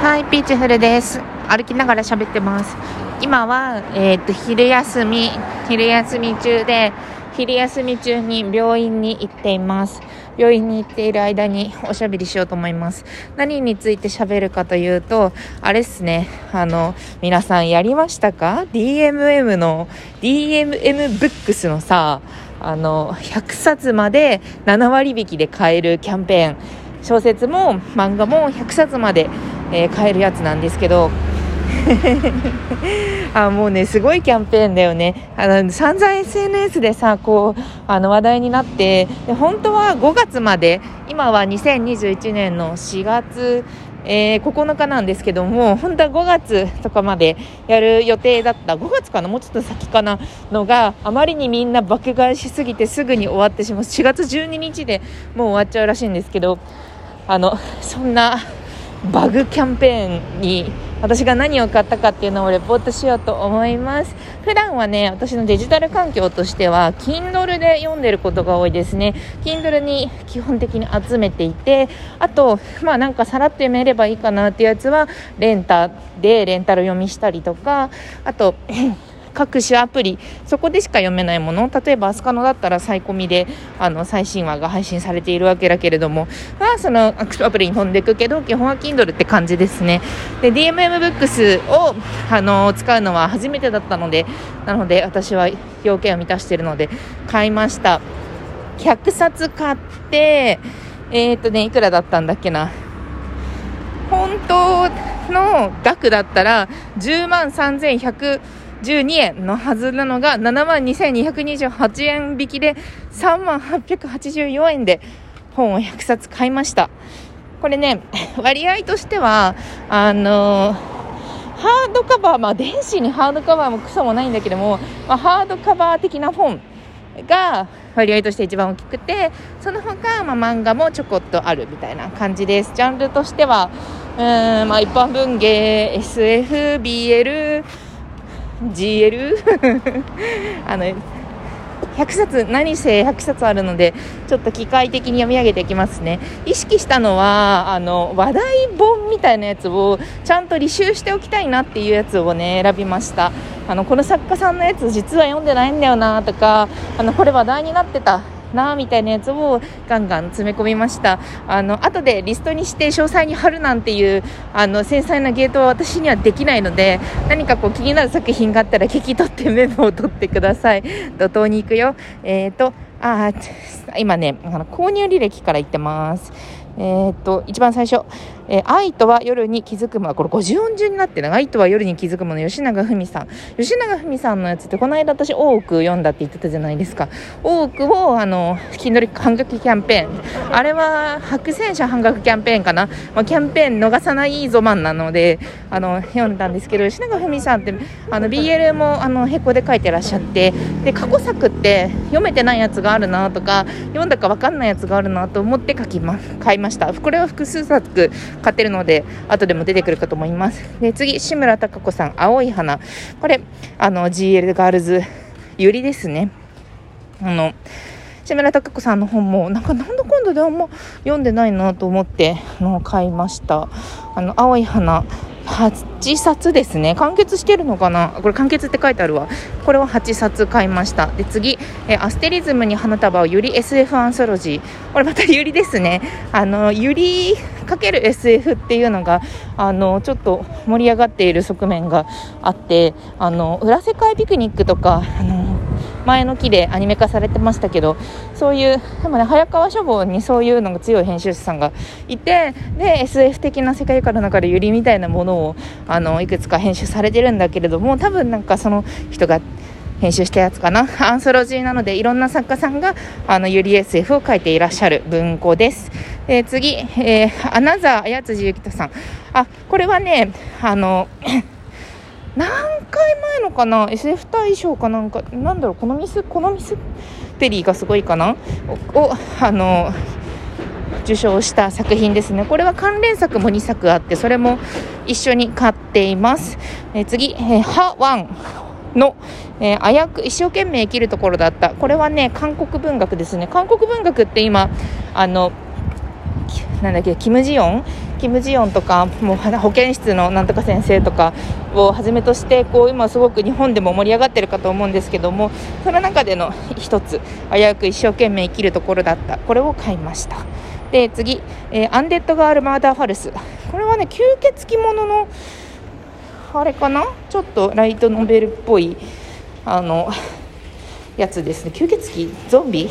はい、ピーチフルです。歩きながら喋ってます。今は、えっ、と、昼休み、昼休み中で、昼休み中に病院に行っています。病院に行っている間におしゃべりしようと思います。何について喋るかというと、あれっすね、あの、皆さんやりましたか ?DMM の、DMM ブックスのさ、あの、100冊まで7割引きで買えるキャンペーン。小説も漫画も100冊まで、えー買えるやつなんですけど。あもうねすごいキャンペーンだよね。あの散々 SNS でさこうあの話題になってで本当は5月まで今は2021年の4月えー9日なんですけども本当は5月とかまでやる予定だった。5月かな？もうちょっと先かな？のがあまりにみんな爆買いしすぎてすぐに終わってしまう。4月12日でもう終わっちゃうらしいんですけどあのそんなバグキャンペーンに私が何を買ったかっていうのをレポートしようと思います。普段はね私のデジタル環境としては Kindle で読んでることが多いですね。Kindle に基本的に集めていてあとまあなんかさらっと読めればいいかなっていうやつはレンタでレンタル読みしたりとかあと各種アプリそこでしか読めないもの例えばアスカノだったらサイコミであの最新話が配信されているわけだけれどもまあそのアプリに飛んでいくけど基本は Kindle って感じですね。で DMM ブックスをあの使うのは初めてだったのでなので私は要件を満たしているので買いました。100冊買ってえっ、とねいくらだったんだっけな。本当の額だったら10万3100 12円のはずなのが7万2228円引きで3万884円で本を100冊買いました。これね 割合としてはあのハードカバー、まあ、電子にハードカバーもクソもないんだけども、まあ、ハードカバー的な本が割合として一番大きくてその他、まあ、漫画もちょこっとあるみたいな感じです。ジャンルとしてはうん、まあ、一般文芸 SFBL GL あの100冊何せ100冊あるのでちょっと機械的に読み上げていきますね。意識したのはあの話題本みたいなやつをちゃんと履修しておきたいなっていうやつをね選びました。あのこの作家さんのやつ実は読んでないんだよなとかあのこれ話題になってたなみたいなやつをガンガン詰め込みました。あの後でリストにして詳細に貼るなんていうあの繊細なゲートは私にはできないので何かこう気になる作品があったら聞き取ってメモを取ってください。怒涛に行くよ。えっ、ー、とあ今ねあの購入履歴から言ってます。えー、っと一番最初、えー愛とは夜に気づくもの。これ50音順になってる愛とは夜に気づくもの。吉永文さん。吉永文さんのやつってこの間私多く読んだって言ってたじゃないですか。多くをあの Kindle 半額キャンペーン。あれは白戦車半額キャンペーンかな、まあ、キャンペーン逃さないぞマンなのであの読んだんですけど吉永文さんってあの BL もあのへこで書いてらっしゃってで過去作って読めてないやつがあるなとか読んだか分かんないやつがあるなと思って書きま買いました。これは複数作。買ってるので後でも出てくるかと思います。で次志村貴子さん青い花。これあの GL ガールズゆりですね。あの志村貴子さんの本もなんかなんだかんだであんま読んでないなと思っての買いました。あの青い花8冊ですね。完結してるのかな？これ完結って書いてあるわ。これは8冊買いました。で次えアステリズムに花束をゆり SF アンソロジー。これまたゆりですね。あのゆり SF っていうのがあのちょっと盛り上がっている側面があってあの裏世界ピクニックとかあの前の期でアニメ化されてましたけどそういうでもね早川書房にそういうのが強い編集者さんがいてで SF 的な世界観の中でゆりみたいなものをあのいくつか編集されてるんだけれども多分なんかその人が編集したやつかな。アンソロジーなのでいろんな作家さんがあのゆり SF を書いていらっしゃる文庫です。えー次、えー、アナザー綾辻ゆきとさん。あこれはねあの 何回前のかな？SF 大賞かなんか？なんだろうこのミス？このミステリーがすごいかな？ををあの受賞した作品ですね。これは関連作も2作あってそれも一緒に買っています、え次、えハワン。の、えー、あやく一生懸命生きるところだった。これはね韓国文学ですね。韓国文学って今あのなんだっけキム・ジヨン？キム・ジヨンとかもう保健室のなんとか先生とかをはじめとしてこう今すごく日本でも盛り上がってるかと思うんですけどもその中での一つ危うく一生懸命生きるところだった。これを買いました。で次、えー、アンデッド・ガール・マーダー・ファルス。これはね吸血鬼もののあれかな？ちょっとライトノベルっぽいあのやつですね。吸血鬼？ゾンビ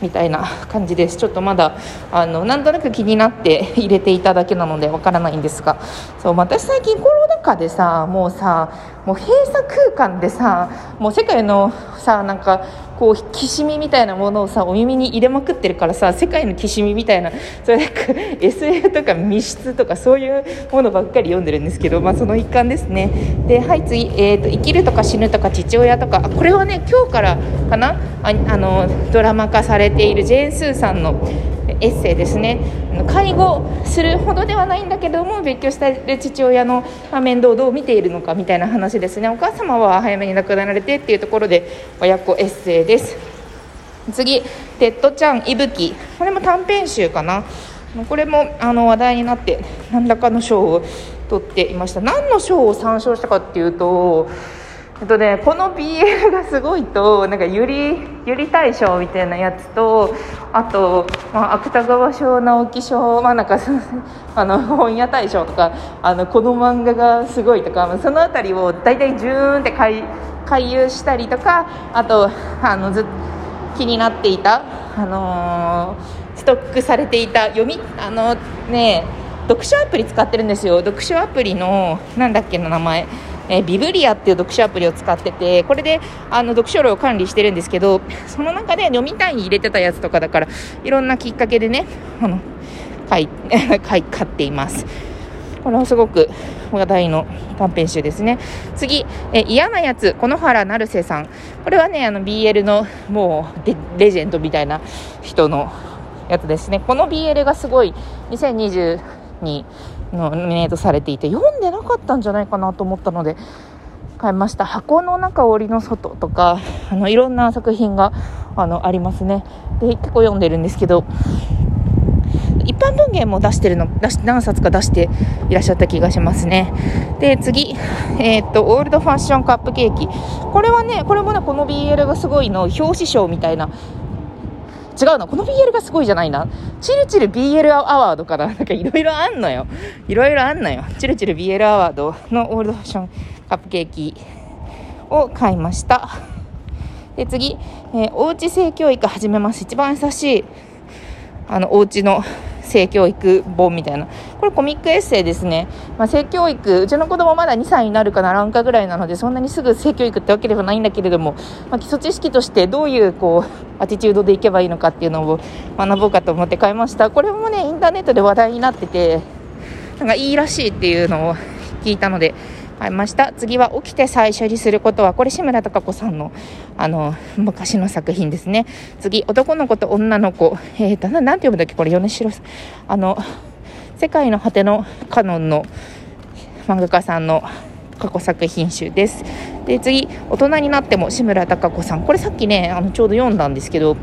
みたいな感じです。ちょっとまだあのなんとなく気になって 入れていただけなのでわからないんですが。そう私最近コロナ禍でさもうさもう閉鎖空間でさもう世界のさなんかこうきしみみたいなものをさお耳に入れまくってるからさ世界のきしみみたいなそれなんか SF とか密室とかそういうものばっかり読んでるんですけど、まあ、その一環ですね。ではい次、えーと「生きるとか死ぬとか父親とか」これはね今日からかな？ああのドラマ化されているジェーン・スーさんのエッセイですね。介護するほどではないんだけども別居した父親の面倒をどう見ているのかみたいな話ですね。お母様は早めに亡くなられてっていうところで親子エッセイです。次「テッド・チャン息吹」これも短編集かな。これもあの話題になって何らかの賞を取っていました。何の賞を参照したかっていうとえっとね、この BL がすごいとなんかゆりゆり大賞みたいなやつとあと、まあ、芥川賞直木賞、まあ、なんか あの本屋大賞とかあのこの漫画がすごいとかその辺りを大体ジューンって回回遊したりとかあとあのず気になっていた、あのー、ストックされていた読みあのね読書アプリ使ってるんですよ。読書アプリのなんだっけの名前。えー、ビブリアっていう読書アプリを使っててこれであの読書量を管理してるんですけど その中で読みたいに入れてたやつとかだからいろんなきっかけでねあの買い 買っています。これはすごく話題の短編集ですね。次え嫌なやつこの原成瀬さん。これはねあの BL のもうレジェンドみたいな人のやつですね。この BL がすごい2020にノミネートされていて読んでなかったんじゃないかなと思ったので買いました。箱の中檻の外とかあのいろんな作品があのありますね。で結構読んでるんですけど一般文献も出してるの出し何冊か出していらっしゃった気がしますね。で次、えー、っとオールドファッションカップケーキ。これはねこれもねこの BL がすごいの表紙賞みたいな違うのこの BL がすごいじゃないな。チルチル BL アワードからなんかいろいろあんのよ。いろいろあんのよ。チルチル BL アワードのオールドファッションカップケーキを買いました。で次、えー、おうち性教育始めます。一番優しいあのお家の性教育本みたいな。これコミックエッセイですね、まあ、性教育うちの子供まだ2歳になるかならんかぐらいなのでそんなにすぐ性教育ってわけではないんだけれども、まあ、基礎知識としてどういうこうアティチュードでいけばいいのかっていうのを学ぼうかと思って買いました。これもねインターネットで話題になっててなんかいいらしいっていうのを聞いたので買いました。次は起きて最初にすることはこれ志村貴子さんのあの昔の作品ですね。次男の子と女の子。えーとななんて読むんだっけこれ米城さん。あの世界の果てのカノンの漫画家さんの過去作品集です。で次大人になっても志村貴子さん。これさっきねあのちょうど読んだんですけど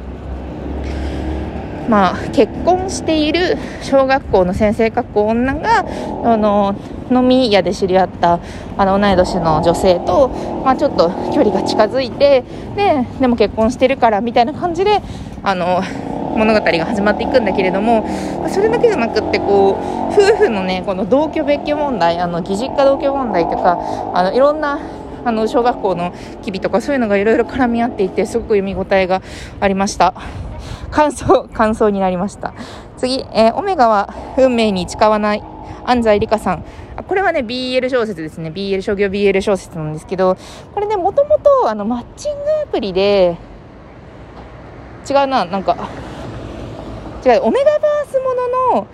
まあ、結婚している小学校の先生学校女があの飲み屋で知り合ったあの同い年の女性と、まあ、ちょっと距離が近づいてででも結婚してるからみたいな感じであの物語が始まっていくんだけれどもそれだけじゃなくってこう夫婦のねこの同居別居問題あの義実家同居問題とかあのいろんなあの小学校の機微とかそういうのがいろいろ絡み合っていてすごく読み応えがありました。感想、感想になりました。次、えー、オメガは運命に誓わない安西理香さん。これはね、BL 小説ですね。BL、商業 BL 小説なんですけど、これね、もともと、あの、マッチングアプリで、違うな、なんか、違う、オメガバースものの、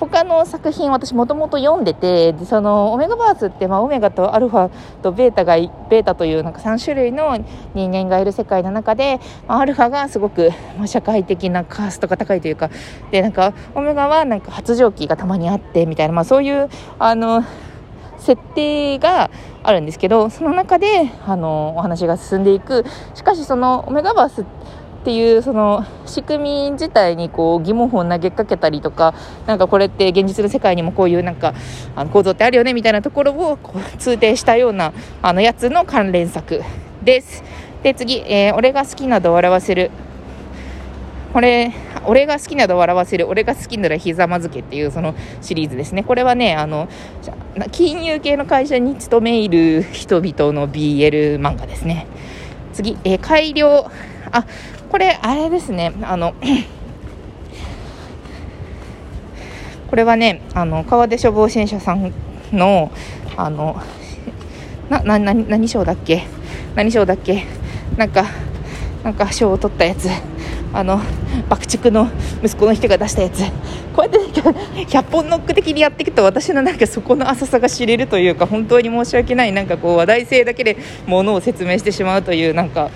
他の作品私もともと読んでてそのオメガバースって、まあ、オメガとアルファとベータがベータというなんか3種類の人間がいる世界の中で、まあ、アルファがすごく、まあ、社会的なカーストが高いというかでなんかオメガはなんか発情期がたまにあってみたいな、まあ、そういうあの設定があるんですけどその中であのお話が進んでいく。しかしそのオメガバースってっていうその仕組み自体にこう疑問符を投げかけたりとかなんかこれって現実の世界にもこういうなんかあの構造ってあるよねみたいなところをこう通底したようなあのやつの関連作です。で次、えー、俺が好きなど笑わせる。これ俺が好きなど笑わせる。俺が好きならひざまずけっていうそのシリーズですね。これはねあの金融系の会社に勤めいる人々の BL 漫画ですね。次、えー、改良。あこれあれですね。あの これはねあの川出消防支援者さんのあのなな何何賞だっけ？何賞だっけ？なんかなんか賞を取ったやつ。あの爆竹の息子の人が出したやつ。こうやって100本ノック的にやっていくと私のなんかそこの浅さが知れるというか本当に申し訳ないなんかこう話題性だけでものを説明してしまうというなんか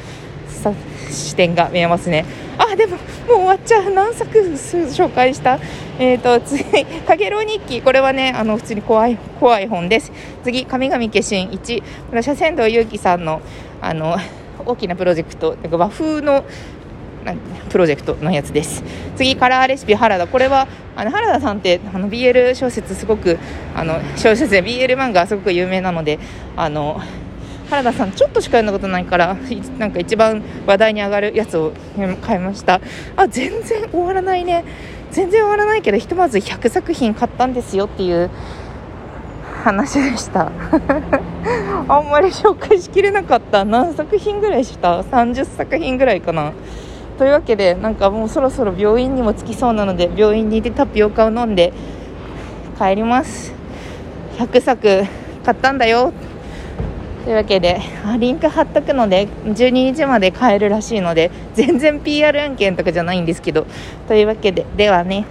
視点が見えますね。あでももう終わっちゃう。何作紹介した？えーと、次「かげろう日記」これはねあの普通に怖い怖い本です。次「神々化身1」これは斜線道祐樹さんのあの大きなプロジェクト。和風のプロジェクトのやつです。次カラーレシピ原田。これはあの原田さんってあの BL 小説すごくあの小説で BL 漫画すごく有名なのであの原田さんちょっとしか読んだことないからなんか一番話題に上がるやつを買いました。あ全然終わらないね。全然終わらないけどひとまず100作品買ったんですよっていう話でした。あんまり紹介しきれなかった。何作品ぐらいした？30作品ぐらいかな。というわけでなんかもうそろそろ病院にも着きそうなので病院に行ってタピオカを飲んで帰ります。100作買ったんだよ。というわけでリンク貼っとくので12日まで買えるらしいので全然 PR 案件とかじゃないんですけどというわけでではね。